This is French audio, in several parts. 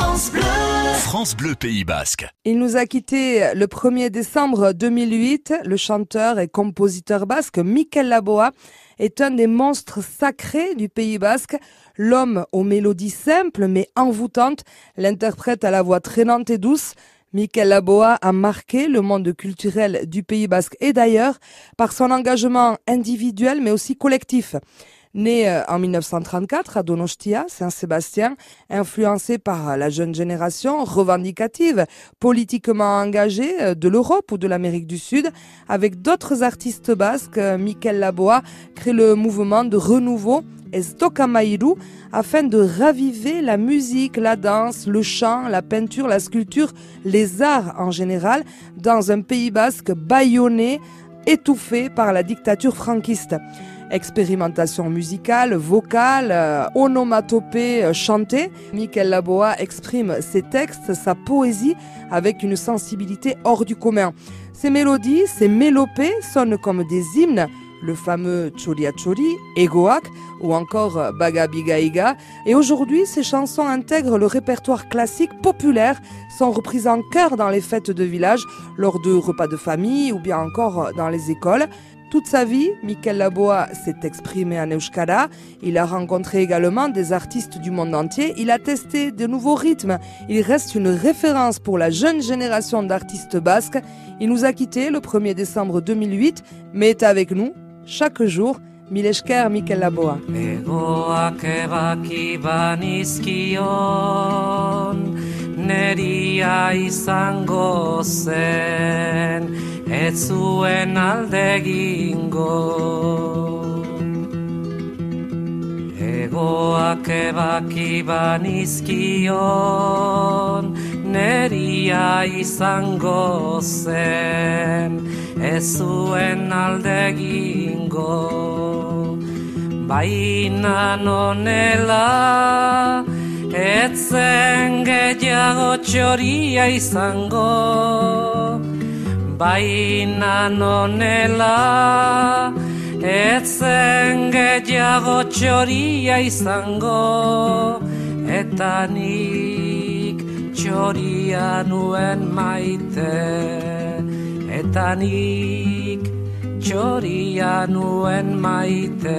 France Bleu. France Bleu Pays Basque. Il nous a quitté le 1er décembre 2008. Le chanteur et compositeur basque Mikel Laboa est un des monstres sacrés du Pays Basque. L'homme aux mélodies simples mais envoûtantes, l'interprète à la voix traînante et douce. Mikel Laboa a marqué le monde culturel du Pays Basque et d'ailleurs par son engagement individuel mais aussi collectif. Né euh, en 1934 à Donostia, Saint-Sébastien, influencé par la jeune génération revendicative, politiquement engagée euh, de l'Europe ou de l'Amérique du Sud, avec d'autres artistes basques, euh, Mikel Laboa crée le mouvement de renouveau Estocamairu afin de raviver la musique, la danse, le chant, la peinture, la sculpture, les arts en général dans un pays basque bâillonné, étouffé par la dictature franquiste. Expérimentation musicale, vocale, euh, onomatopée euh, chantée, Michael Laboa exprime ses textes, sa poésie avec une sensibilité hors du commun. Ses mélodies, ses mélopées sonnent comme des hymnes, le fameux Choria Chori, Egoak ou encore euh, Bagabigaiga. Et aujourd'hui, ces chansons intègrent le répertoire classique populaire, sont reprises en chœur dans les fêtes de village, lors de repas de famille ou bien encore dans les écoles. Toute sa vie, Mikel Laboa s'est exprimé en euskara. Il a rencontré également des artistes du monde entier. Il a testé de nouveaux rythmes. Il reste une référence pour la jeune génération d'artistes basques. Il nous a quittés le 1er décembre 2008, mais est avec nous chaque jour. Mileshker Mikel Laboa. Ez zuen alde gingo. Egoak ebaki banizkion, neria izango zen, ez zuen alde gingo. Baina nonela, etzen gehiago txoria izango, baina nonela etzen gehiago txoria izango eta nik txoria nuen maite eta nik txoria nuen maite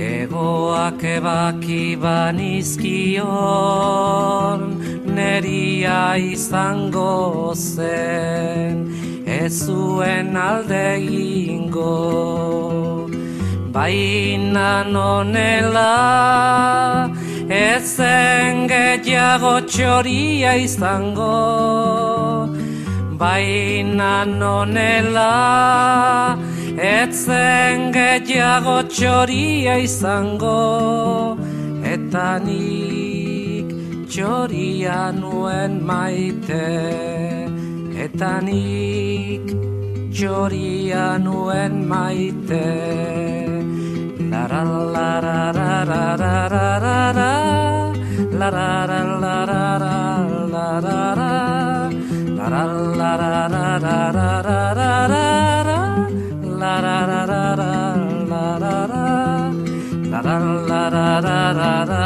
Egoak ebaki banizkion, neria izango zen, ez zuen alde ingo. Baina nonela, ez zen gehiago txoria izango. Baina nonela, etzen gutxiago txoria izango eta nik txoria nuen maite eta nik txoria nuen maite lara lara lara lara lara lara lara lara lara lara la la la la la